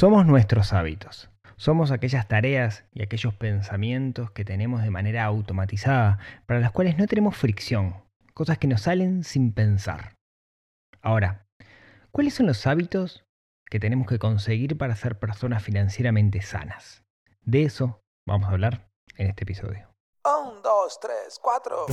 Somos nuestros hábitos. Somos aquellas tareas y aquellos pensamientos que tenemos de manera automatizada, para las cuales no tenemos fricción, cosas que nos salen sin pensar. Ahora, ¿cuáles son los hábitos que tenemos que conseguir para ser personas financieramente sanas? De eso vamos a hablar en este episodio. Un, dos, tres, cuatro.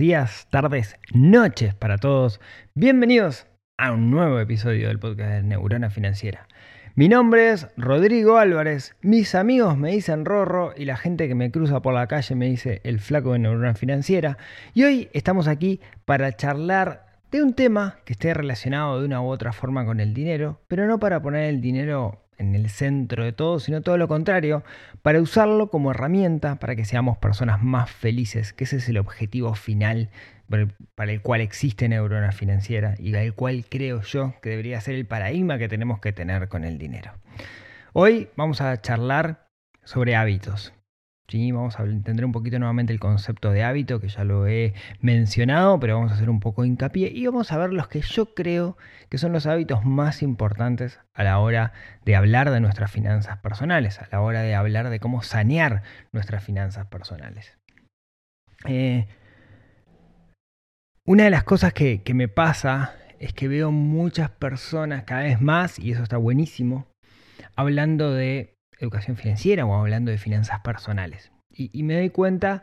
Días, tardes, noches para todos. Bienvenidos a un nuevo episodio del podcast de Neurona Financiera. Mi nombre es Rodrigo Álvarez, mis amigos me dicen Rorro y la gente que me cruza por la calle me dice el flaco de Neurona Financiera. Y hoy estamos aquí para charlar de un tema que esté relacionado de una u otra forma con el dinero, pero no para poner el dinero en el centro de todo, sino todo lo contrario, para usarlo como herramienta para que seamos personas más felices, que ese es el objetivo final para el cual existe Neurona Financiera y el cual creo yo que debería ser el paradigma que tenemos que tener con el dinero. Hoy vamos a charlar sobre hábitos. Vamos a entender un poquito nuevamente el concepto de hábito, que ya lo he mencionado, pero vamos a hacer un poco de hincapié y vamos a ver los que yo creo que son los hábitos más importantes a la hora de hablar de nuestras finanzas personales, a la hora de hablar de cómo sanear nuestras finanzas personales. Eh, una de las cosas que me pasa es que veo muchas personas cada vez más, y eso está buenísimo, hablando de educación financiera o hablando de finanzas personales. Y, me doy cuenta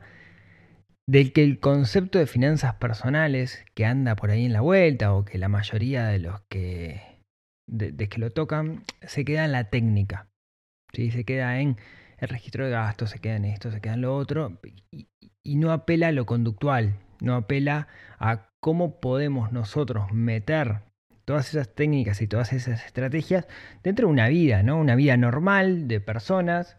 de que el concepto de finanzas personales que anda por ahí en la vuelta o que la mayoría de los que, de que lo tocan se queda en la técnica. ¿sí? Se queda en el registro de gastos, se queda en esto, se queda en lo otro y, y no apela a lo conductual, no apela a cómo podemos nosotros meter todas esas técnicas y todas esas estrategias dentro de una vida, ¿no? Una vida normal de personas,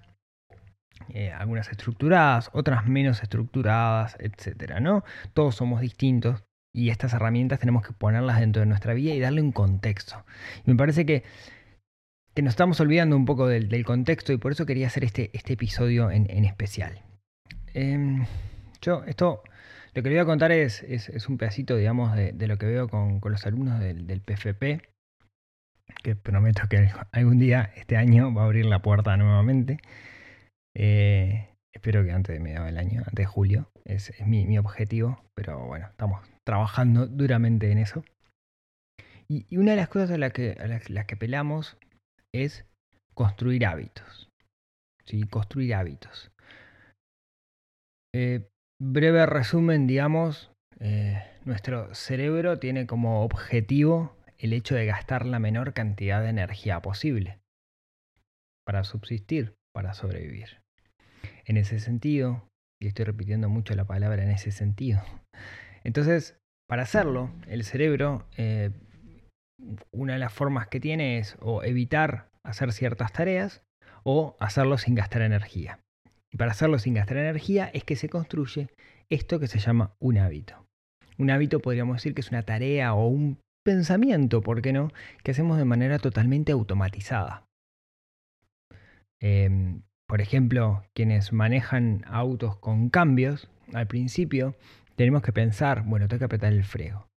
eh, algunas estructuradas, otras menos estructuradas, etcétera, ¿no? Todos somos distintos y estas herramientas tenemos que ponerlas dentro de nuestra vida y darle un contexto. Y me parece que, que nos estamos olvidando un poco del, contexto y por eso quería hacer este, este episodio en, especial. Eh, yo, esto lo que le voy a contar es, es, un pedacito, digamos, de, lo que veo con, los alumnos del, PFP, que prometo que algún día, este año, va a abrir la puerta nuevamente. Eh, espero que antes de mediados del año, antes de julio, es, mi, objetivo, pero bueno, estamos trabajando duramente en eso. Y, una de las cosas a las que pelamos es construir hábitos. ¿sí? Construir hábitos. Eh, breve resumen, digamos, eh, nuestro cerebro tiene como objetivo el hecho de gastar la menor cantidad de energía posible para subsistir, para sobrevivir. En ese sentido, y estoy repitiendo mucho la palabra en ese sentido, entonces, para hacerlo, el cerebro, eh, una de las formas que tiene es o evitar hacer ciertas tareas o hacerlo sin gastar energía. Y para hacerlo sin gastar energía es que se construye esto que se llama un hábito. Un hábito podríamos decir que es una tarea o un pensamiento, ¿por qué no?, que hacemos de manera totalmente automatizada. Eh, por ejemplo, quienes manejan autos con cambios, al principio tenemos que pensar, bueno, tengo que apretar el freno,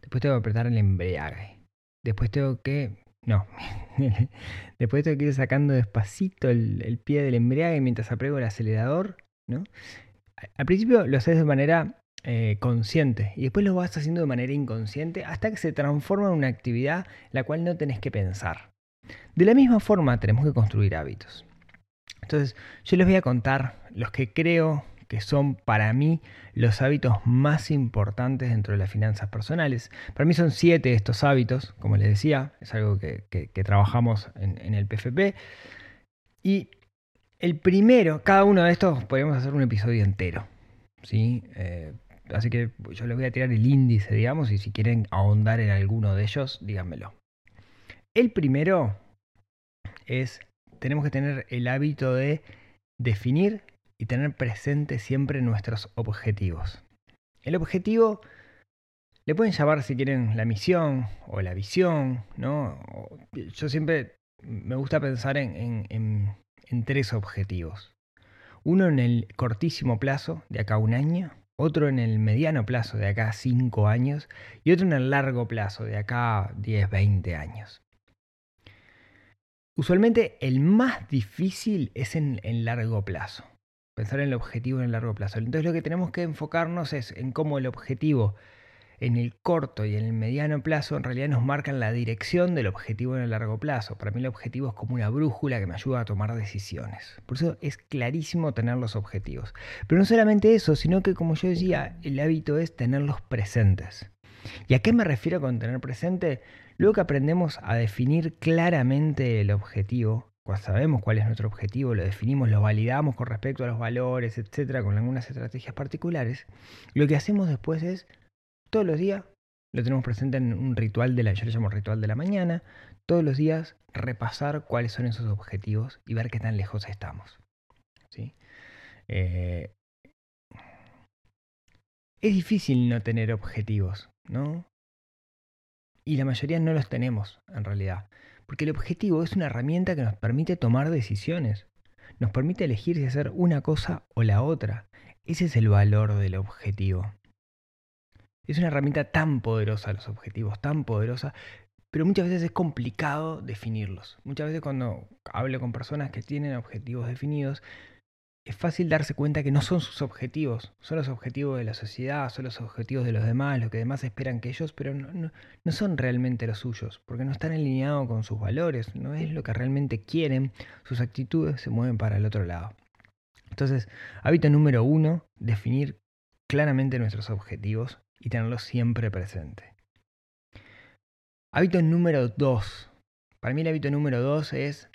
después tengo que apretar el embriague, después tengo que no. Después tengo que ir sacando despacito el, pie del embriague mientras aprego el acelerador, ¿no? Al principio lo haces de manera eh, consciente y después lo vas haciendo de manera inconsciente hasta que se transforma en una actividad la cual no tenés que pensar. De la misma forma tenemos que construir hábitos. Entonces yo les voy a contar los que creo que son para mí los hábitos más importantes dentro de las finanzas personales. Para mí son siete estos hábitos, como les decía, es algo que, que, trabajamos en, en, el PFP. Y el primero, cada uno de estos podríamos hacer un episodio entero. ¿sí? Eh, así que yo les voy a tirar el índice, digamos, y si quieren ahondar en alguno de ellos, díganmelo. El primero es, tenemos que tener el hábito de definir y tener presente siempre nuestros objetivos. El objetivo le pueden llamar si quieren la misión o la visión, ¿no? Yo siempre me gusta pensar en, tres objetivos. Uno en el cortísimo plazo, de acá a un año, otro en el mediano plazo, de acá a cinco años, y otro en el largo plazo, de acá a 10, 20 años. Usualmente el más difícil es en, en largo plazo, pensar en el objetivo en el largo plazo. Entonces lo que tenemos que enfocarnos es en cómo el objetivo en el corto y en el mediano plazo en realidad nos marcan la dirección del objetivo en el largo plazo. Para mí el objetivo es como una brújula que me ayuda a tomar decisiones. Por eso es clarísimo tener los objetivos. Pero no solamente eso, sino que como yo decía, el hábito es tenerlos presentes. ¿Y a qué me refiero con tener presente? Luego que aprendemos a definir claramente el objetivo, sabemos cuál es nuestro objetivo, lo definimos, lo validamos con respecto a los valores, etcétera, con algunas estrategias particulares, lo que hacemos después es, todos los días, lo tenemos presente en un ritual de la, yo le llamo ritual de la mañana, todos los días repasar cuáles son esos objetivos y ver qué tan lejos estamos. ¿sí? Eh, es difícil no tener objetivos, ¿no? Y la mayoría no los tenemos, en realidad. Porque el objetivo es una herramienta que nos permite tomar decisiones. Nos permite elegir si hacer una cosa o la otra. Ese es el valor del objetivo. Es una herramienta tan poderosa los objetivos, tan poderosa, pero muchas veces es complicado definirlos. Muchas veces cuando hablo con personas que tienen objetivos definidos, es fácil darse cuenta que no son sus objetivos, son los objetivos de la sociedad, son los objetivos de los demás, lo que demás esperan que ellos, pero no, no, son realmente los suyos, porque no están alineados con sus valores, no es lo que realmente quieren, sus actitudes se mueven para el otro lado. Entonces, hábito número uno, definir claramente nuestros objetivos y tenerlos siempre presente. Hábito número dos. Para mí el hábito número dos es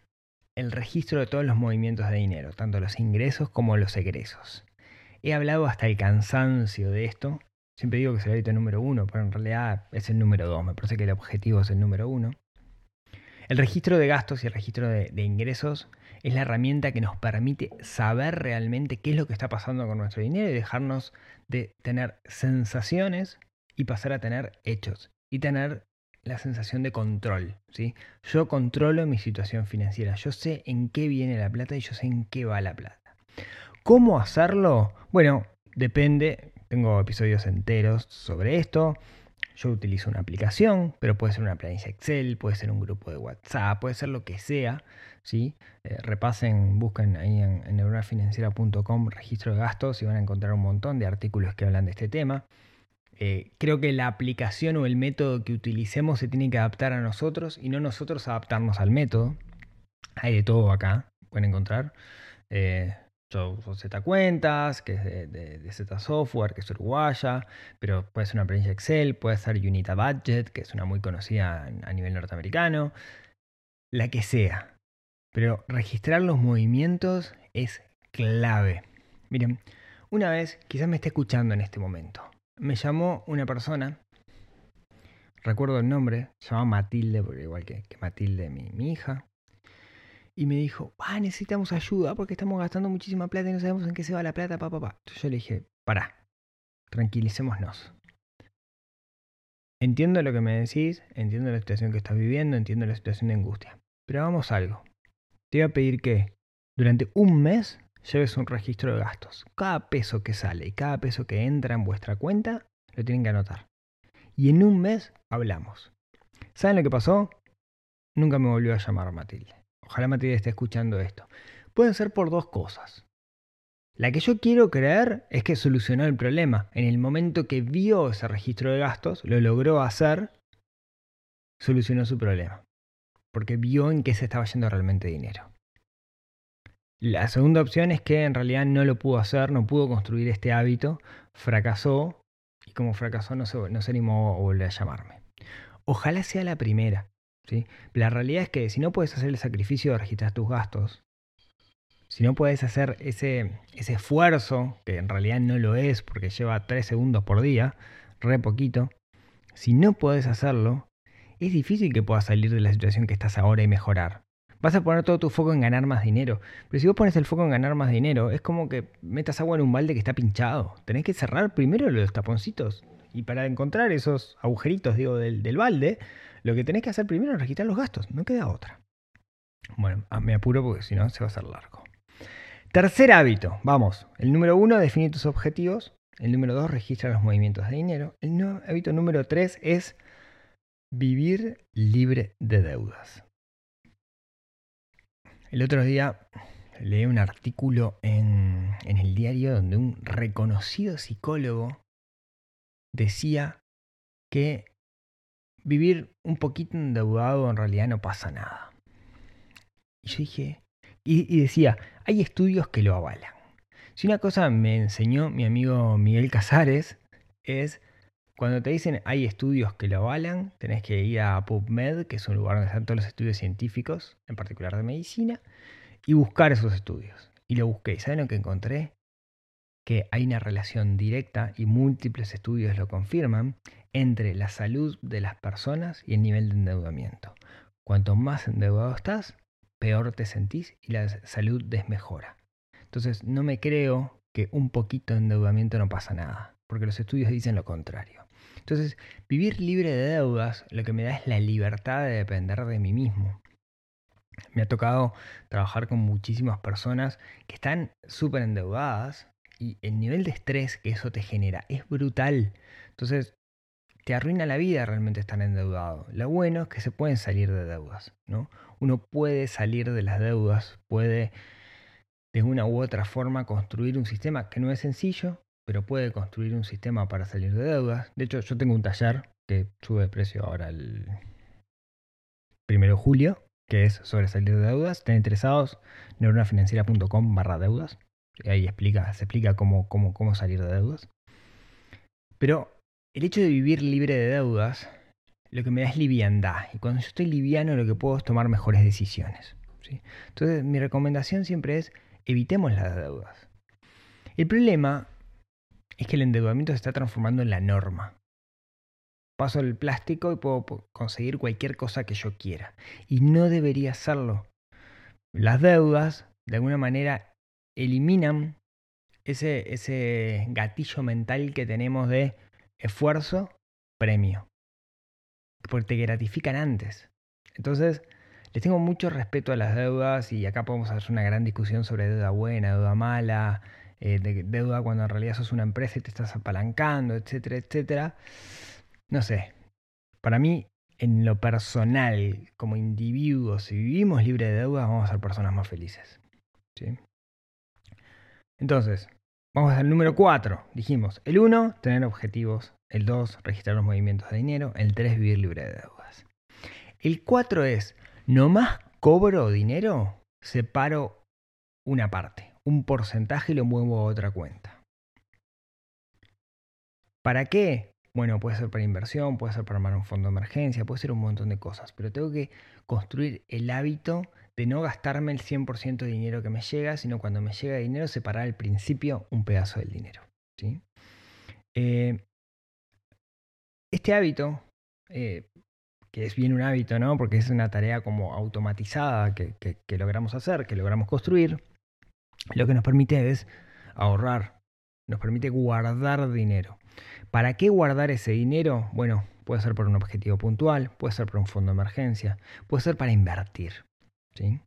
el registro de todos los movimientos de dinero, tanto los ingresos como los egresos. He hablado hasta el cansancio de esto. Siempre digo que es el hábito número uno, pero en realidad es el número dos. Me parece que el objetivo es el número uno. El registro de gastos y el registro de, de, ingresos es la herramienta que nos permite saber realmente qué es lo que está pasando con nuestro dinero y dejarnos de tener sensaciones y pasar a tener hechos y tener la sensación de control. ¿sí? Yo controlo mi situación financiera, yo sé en qué viene la plata y yo sé en qué va la plata. ¿Cómo hacerlo? Bueno, depende, tengo episodios enteros sobre esto. Yo utilizo una aplicación, pero puede ser una planilla Excel, puede ser un grupo de WhatsApp, puede ser lo que sea. ¿sí? Eh, repasen, busquen ahí en, en registro de gastos y van a encontrar un montón de artículos que hablan de este tema. Eh, creo que la aplicación o el método que utilicemos se tiene que adaptar a nosotros y no nosotros adaptarnos al método. Hay de todo acá, pueden encontrar. Eh, yo uso Z Cuentas, que es de, Z Software, que es uruguaya, pero puede ser una planilla Excel, puede ser Unita Budget, que es una muy conocida a nivel norteamericano, la que sea. Pero registrar los movimientos es clave. Miren, una vez, quizás me esté escuchando en este momento, me llamó una persona, recuerdo el nombre, se llama Matilde, porque igual que, Matilde, mi, mi, hija, y me dijo, ah, necesitamos ayuda porque estamos gastando muchísima plata y no sabemos en qué se va la plata, papá, papá. Yo le dije, pará, tranquilicémonos. Entiendo lo que me decís, entiendo la situación que estás viviendo, entiendo la situación de angustia. Pero hagamos algo. Te voy a pedir que durante un mes lleves un registro de gastos. Cada peso que sale y cada peso que entra en vuestra cuenta lo tienen que anotar. Y en un mes hablamos. ¿Saben lo que pasó? Nunca me volvió a llamar Matilde. Ojalá Matilde esté escuchando esto. Pueden ser por dos cosas. La que yo quiero creer es que solucionó el problema. En el momento que vio ese registro de gastos, lo logró hacer, solucionó su problema. Porque vio en qué se estaba yendo realmente dinero. La segunda opción es que en realidad no lo pudo hacer, no pudo construir este hábito, fracasó y como fracasó no se, no se animó a volver a llamarme. Ojalá sea la primera. La realidad es que si no puedes hacer el sacrificio de registrar tus gastos, si no puedes hacer ese, ese esfuerzo, que en realidad no lo es porque lleva 3 segundos por día, re poquito, si no puedes hacerlo, es difícil que puedas salir de la situación que estás ahora y mejorar. Vas a poner todo tu foco en ganar más dinero. Pero si vos pones el foco en ganar más dinero, es como que metas agua en un balde que está pinchado. Tenés que cerrar primero los taponcitos. Y para encontrar esos agujeritos, digo, del, del balde, lo que tenés que hacer primero es registrar los gastos. No queda otra. Bueno, ah, me apuro porque si no se va a hacer largo. Tercer hábito. Vamos. El número uno, define tus objetivos. El número dos, registra los movimientos de dinero. El hábito número tres es vivir libre de deudas. El otro día leí un artículo en, el diario donde un reconocido psicólogo decía que vivir un poquito endeudado en realidad no pasa nada. Y yo dije, y, y decía, hay estudios que lo avalan. Si una cosa me enseñó mi amigo Miguel Casares es cuando te dicen hay estudios que lo avalan, tenés que ir a PubMed, que es un lugar donde están todos los estudios científicos, en particular de medicina, y buscar esos estudios. Y lo busqué. ¿Y saben lo que encontré? Que hay una relación directa, y múltiples estudios lo confirman, entre la salud de las personas y el nivel de endeudamiento. Cuanto más endeudado estás, peor te sentís y la salud desmejora. Entonces no me creo que un poquito de endeudamiento no pasa nada, porque los estudios dicen lo contrario. Entonces, vivir libre de deudas lo que me da es la libertad de depender de mí mismo. Me ha tocado trabajar con muchísimas personas que están súper endeudadas y el nivel de estrés que eso te genera es brutal. Entonces, te arruina la vida realmente estar endeudado. Lo bueno es que se pueden salir de deudas, ¿no? Uno puede salir de las deudas, puede de una u otra forma construir un sistema que no es sencillo, pero puede construir un sistema para salir de deudas. De hecho, yo tengo un taller que sube de precio ahora el primero de julio, que es sobre salir de deudas. Estén interesados, neuronafinanciera.com barra deudas. Ahí explica, se explica cómo, cómo, cómo salir de deudas. Pero el hecho de vivir libre de deudas, lo que me da es liviandad. Y cuando yo estoy liviano, lo que puedo es tomar mejores decisiones. ¿sí? Entonces, mi recomendación siempre es evitemos las deudas. El problema es que el endeudamiento se está transformando en la norma. Paso el plástico y puedo conseguir cualquier cosa que yo quiera. Y no debería hacerlo. Las deudas, de alguna manera, eliminan ese, ese gatillo mental que tenemos de esfuerzo, premio. Porque te gratifican antes. Entonces, les tengo mucho respeto a las deudas y acá podemos hacer una gran discusión sobre deuda buena, deuda mala, eh, de deuda cuando en realidad sos una empresa y te estás apalancando, etcétera, etcétera. No sé, para mí, en lo personal, como individuos, si vivimos libre de deudas, vamos a ser personas más felices. ¿sí? Entonces, vamos al número 4. Dijimos, el 1, tener objetivos. El 2, registrar los movimientos de dinero. El 3, vivir libre de deudas. El 4 es, no más cobro dinero, separo una parte un porcentaje y lo muevo a otra cuenta. ¿Para qué? Bueno, puede ser para inversión, puede ser para armar un fondo de emergencia, puede ser un montón de cosas, pero tengo que construir el hábito de no gastarme el 100% de dinero que me llega, sino cuando me llega dinero separar al principio un pedazo del dinero. ¿sí? Eh, este hábito, eh, que es bien un hábito, ¿no? porque es una tarea como automatizada que, que logramos hacer, que logramos construir, lo que nos permite es ahorrar, nos permite guardar dinero. ¿Para qué guardar ese dinero? Bueno, puede ser por un objetivo puntual, puede ser por un fondo de emergencia, puede ser para invertir. ¿sí?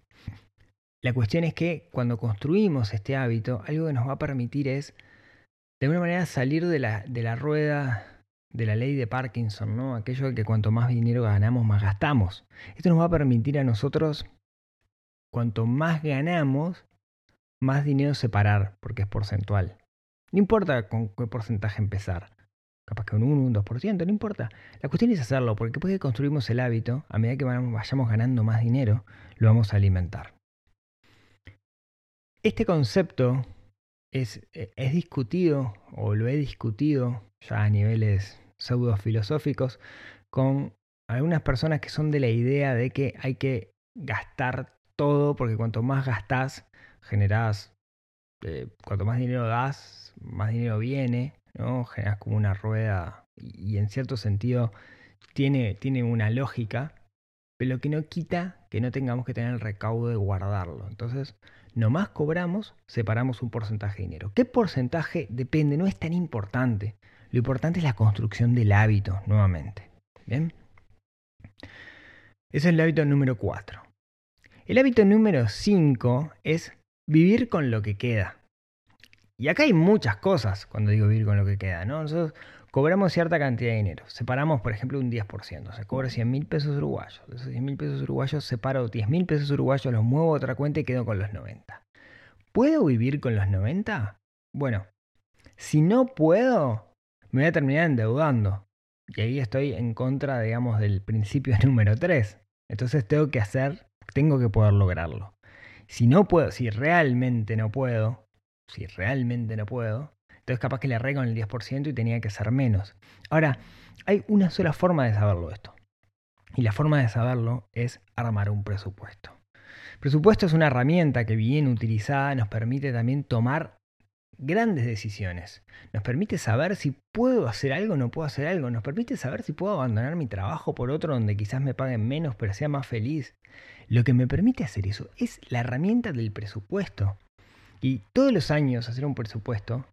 La cuestión es que cuando construimos este hábito, algo que nos va a permitir es, de alguna manera, salir de la, de la rueda de la ley de Parkinson, ¿no? Aquello de que cuanto más dinero ganamos, más gastamos. Esto nos va a permitir a nosotros, cuanto más ganamos, más dinero separar, porque es porcentual. No importa con qué porcentaje empezar. Capaz que un 1, un 2%, no importa. La cuestión es hacerlo, porque después que construimos el hábito, a medida que vayamos ganando más dinero, lo vamos a alimentar. Este concepto es, e, es discutido, o lo he discutido ya a niveles pseudo filosóficos, con algunas personas que son de la idea de que hay que gastar todo, porque cuanto más gastás, generás, eh, cuanto más dinero das, más dinero viene, ¿no? Generás como una rueda y, en cierto sentido tiene, tiene una lógica, pero lo que no quita que no tengamos que tener el recaudo de guardarlo. Entonces, nomás cobramos, separamos un porcentaje de dinero. ¿Qué porcentaje? Depende, no es tan importante. Lo importante es la construcción del hábito, nuevamente. ¿Bien? Ese es el hábito número 4. El hábito número 5 es vivir con lo que queda. Y acá hay muchas cosas cuando digo vivir con lo que queda, ¿no? Nosotros cobramos cierta cantidad de dinero. Separamos, por ejemplo, un 10%. Se cobra 100 mil pesos uruguayos. De esos 100 mil pesos uruguayos separo 10 mil pesos uruguayos, los muevo a otra cuenta y quedo con los 90. ¿Puedo vivir con los 90? Bueno, si no puedo, me voy a terminar endeudando. Y ahí estoy en contra, digamos, del principio número 3. Entonces tengo que hacer, tengo que poder lograrlo. Si no puedo, si realmente no puedo, si realmente no puedo, entonces capaz que le arreglo el 10% y tenía que ser menos. Ahora, hay una sola forma de saberlo esto. Y la forma de saberlo es armar un presupuesto. Presupuesto es una herramienta que bien utilizada nos permite también tomar grandes decisiones. Nos permite saber si puedo hacer algo o no puedo hacer algo. Nos permite saber si puedo abandonar mi trabajo por otro donde quizás me paguen menos pero sea más feliz. Lo que me permite hacer eso es la herramienta del presupuesto. Y todos los años hacer un presupuesto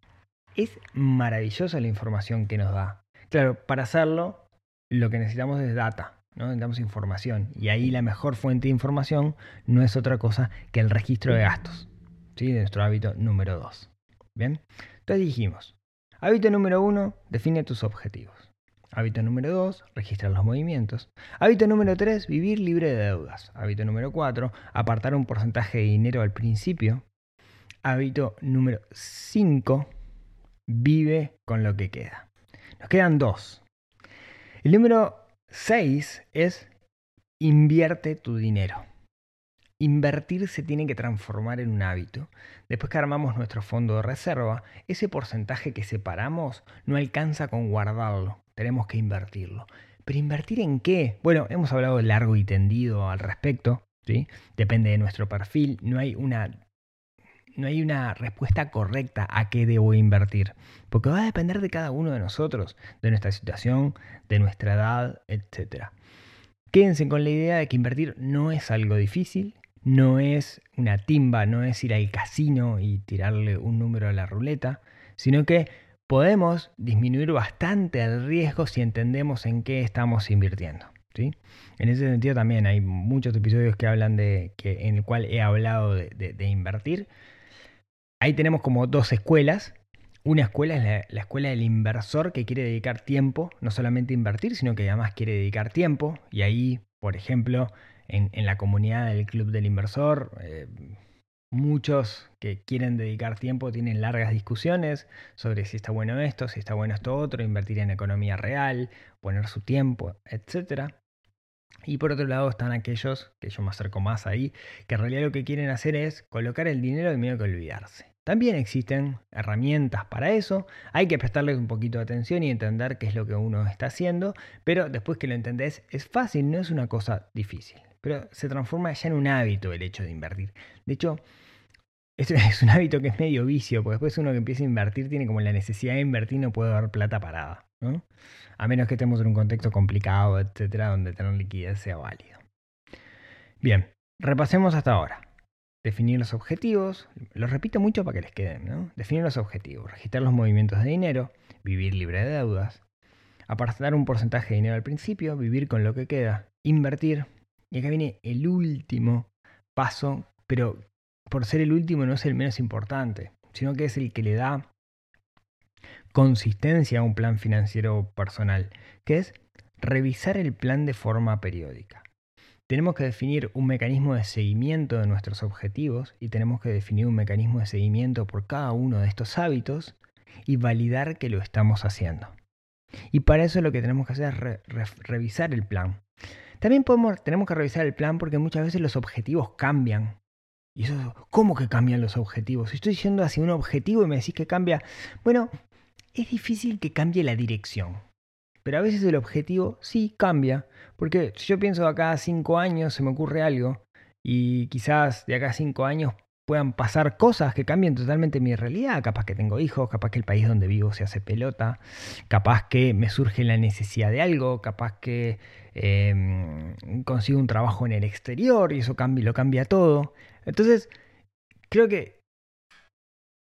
es maravillosa la información que nos da. Claro, para hacerlo lo que necesitamos es data, ¿no? necesitamos información. Y ahí la mejor fuente de información no es otra cosa que el registro de gastos, ¿sí? de nuestro hábito número 2. Bien, entonces dijimos, hábito número 1, define tus objetivos. Hábito número 2, registra los movimientos. Hábito número 3, vivir libre de deudas. Hábito número 4, apartar un porcentaje de dinero al principio. Hábito número 5, vive con lo que queda. Nos quedan dos. El número 6 es invierte tu dinero. Invertir se tiene que transformar en un hábito. Después que armamos nuestro fondo de reserva, ese porcentaje que separamos no alcanza con guardarlo. Tenemos que invertirlo. ¿Pero invertir en qué? Bueno, hemos hablado largo y tendido al respecto. ¿sí? Depende de nuestro perfil. No hay una no hay una respuesta correcta a qué debo invertir, porque va a depender de cada uno de nosotros, de nuestra situación, de nuestra edad, etc. Quédense con la idea de que invertir no es algo difícil, no es una timba, no es ir al casino y tirarle un número a la ruleta, sino que podemos disminuir bastante el riesgo si entendemos en qué estamos invirtiendo. ¿sí? En ese sentido también hay muchos episodios que hablan de que en el cual he hablado de, invertir ahí tenemos como dos escuelas. Una escuela es la, la, escuela del inversor que quiere dedicar tiempo, no solamente invertir, sino que además quiere dedicar tiempo. Y ahí, por ejemplo, en, la comunidad del Club del Inversor, eh, muchos que quieren dedicar tiempo tienen largas discusiones sobre si está bueno esto, si está bueno esto otro, invertir en economía real, poner su tiempo, etc. Y por otro lado están aquellos, que yo me acerco más ahí, que en realidad lo que quieren hacer es colocar el dinero y medio que olvidarse. También existen herramientas para eso, hay que prestarles un poquito de atención y entender qué es lo que uno está haciendo, pero después que lo entendés es fácil, no es una cosa difícil, pero se transforma ya en un hábito el hecho de invertir. De hecho, esto es un hábito que es medio vicio, porque después uno que empieza a invertir tiene como la necesidad de invertir no puede dar plata parada, ¿no? A menos que estemos en un contexto complicado, etcétera, donde tener liquidez sea válido. Bien, repasemos hasta ahora definir los objetivos, los repito mucho para que les queden, ¿no? Definir los objetivos, registrar los movimientos de dinero, vivir libre de deudas, apartar un porcentaje de dinero al principio, vivir con lo que queda, invertir. Y acá viene el último paso, pero por ser el último no es el menos importante, sino que es el que le da consistencia a un plan financiero personal, que es revisar el plan de forma periódica. Tenemos que definir un mecanismo de seguimiento de nuestros objetivos y tenemos que definir un mecanismo de seguimiento por cada uno de estos hábitos y validar que lo estamos haciendo. Y para eso lo que tenemos que hacer es re re revisar el plan. También podemos, tenemos que revisar el plan porque muchas veces los objetivos cambian. Y eso, ¿cómo que cambian los objetivos? Si estoy yendo hacia un objetivo y me decís que cambia, bueno, es difícil que cambie la dirección. Pero a veces el objetivo sí cambia, porque si yo pienso de acá a cinco años se me ocurre algo, y quizás de acá a cinco años puedan pasar cosas que cambien totalmente mi realidad. Capaz que tengo hijos, capaz que el país donde vivo se hace pelota, capaz que me surge la necesidad de algo, capaz que em, consigo un trabajo en el exterior y eso cambia, lo cambia todo. Entonces, creo que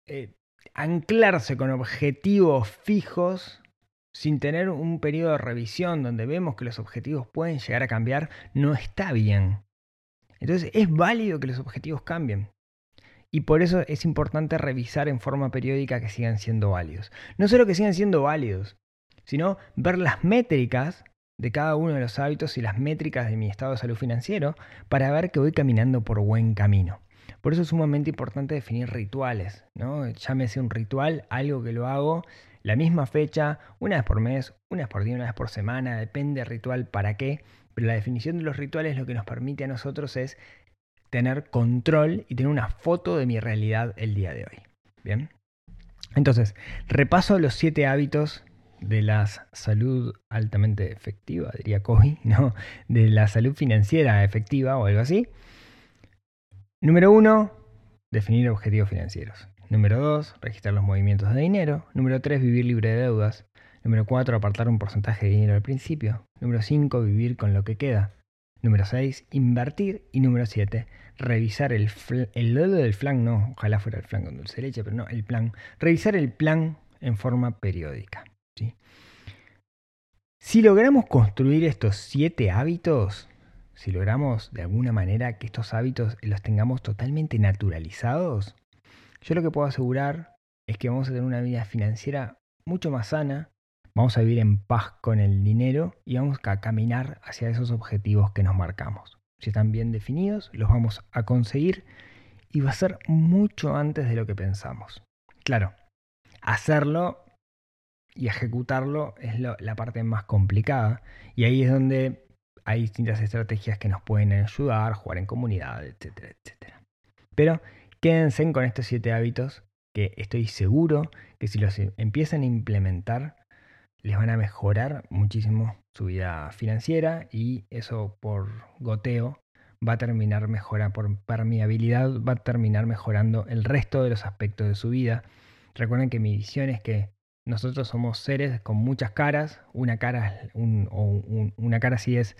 eh, anclarse con objetivos fijos sin tener un periodo de revisión donde vemos que los objetivos pueden llegar a cambiar no está bien. Entonces es válido que los objetivos cambien. Y por eso es importante revisar en forma periódica que sigan siendo válidos. No solo que sigan siendo válidos, sino ver las métricas de cada uno de los hábitos y las métricas de mi estado de salud financiero para ver que voy caminando por buen camino. Por eso es sumamente importante definir rituales, ¿no? Llámese un ritual, algo que lo hago la misma fecha, una vez por mes, una vez por día, una vez por semana, depende del ritual para qué, pero la definición de los rituales lo que nos permite a nosotros es tener control y tener una foto de mi realidad el día de hoy. Bien. Entonces, repaso los siete hábitos de la salud altamente efectiva, diría Kobe, ¿no? De la salud financiera efectiva o algo así. Número uno, definir objetivos financieros. Número dos, registrar los movimientos de dinero. Número tres, vivir libre de deudas. Número cuatro, apartar un porcentaje de dinero al principio. Número cinco, vivir con lo que queda. Número 6, invertir. Y número 7, revisar el, el del flan, no, ojalá fuera el flan con dulce de leche, pero no, el plan. Revisar el plan en forma periódica. Si logramos construir estos 7 hábitos, si logramos de alguna manera que estos hábitos los tengamos totalmente naturalizados, yo lo que puedo asegurar es que vamos a tener una vida financiera mucho más sana, Vamos a vivir en paz con el dinero y vamos a caminar hacia esos objetivos que nos marcamos. Si están bien definidos, los vamos a conseguir y va a ser mucho antes de lo que pensamos. Claro, hacerlo y ejecutarlo es la parte más complicada y ahí es donde hay distintas estrategias que nos pueden ayudar, jugar en comunidad, etcétera, etcétera. Pero quédense con estos siete hábitos que estoy seguro que si los empiezan a implementar les van a mejorar muchísimo su vida financiera y eso por goteo va a terminar mejora por permeabilidad, va a terminar mejorando el resto de los aspectos de su vida. Recuerden que mi visión es que nosotros somos seres con muchas caras, una cara, una cara sí es,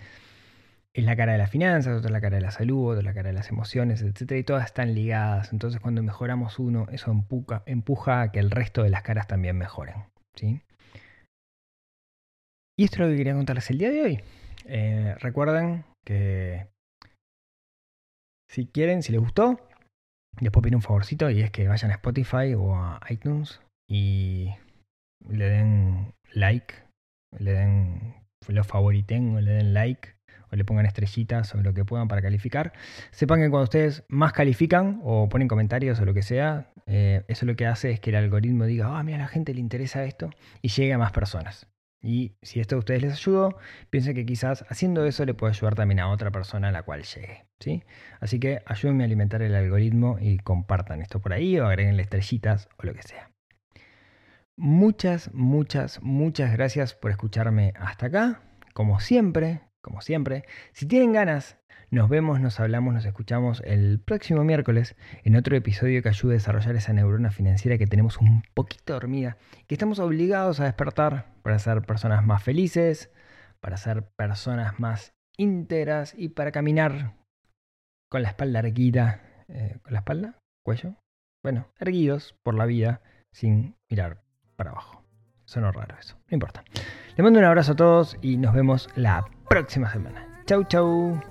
es la cara de las finanzas, otra es la cara de la salud, otra es la cara de las emociones, etc. Y todas están ligadas. Entonces cuando mejoramos uno, eso empuja, empuja a que el resto de las caras también mejoren. ¿sí? Y esto es lo que quería contarles el día de hoy. Eh, recuerden que si quieren, si les gustó, les puedo pedir un favorcito y es que vayan a Spotify o a iTunes y le den like, le den lo favoriten o le den like o le pongan estrellitas o lo que puedan para calificar. Sepan que cuando ustedes más califican o ponen comentarios o lo que sea, eh, eso lo que hace es que el algoritmo diga, ah, mira, a la gente le interesa esto y llegue a más personas. Y si esto a ustedes les ayudó, piensen que quizás haciendo eso le puede ayudar también a otra persona a la cual llegue. ¿sí? Así que ayúdenme a alimentar el algoritmo y compartan esto por ahí o agreguenle estrellitas o lo que sea. Muchas, muchas, muchas gracias por escucharme hasta acá. Como siempre, como siempre, si tienen ganas nos vemos, nos hablamos, nos escuchamos el próximo miércoles en otro episodio que ayude a desarrollar esa neurona financiera que tenemos un poquito dormida, que estamos obligados a despertar para ser personas más felices, para ser personas más íntegras y para caminar con la espalda erguida, eh, con la espalda, cuello, bueno, erguidos por la vida sin mirar para abajo. Sonó raro eso, no importa. Les mando un abrazo a todos y nos vemos la próxima semana. Chau, chau.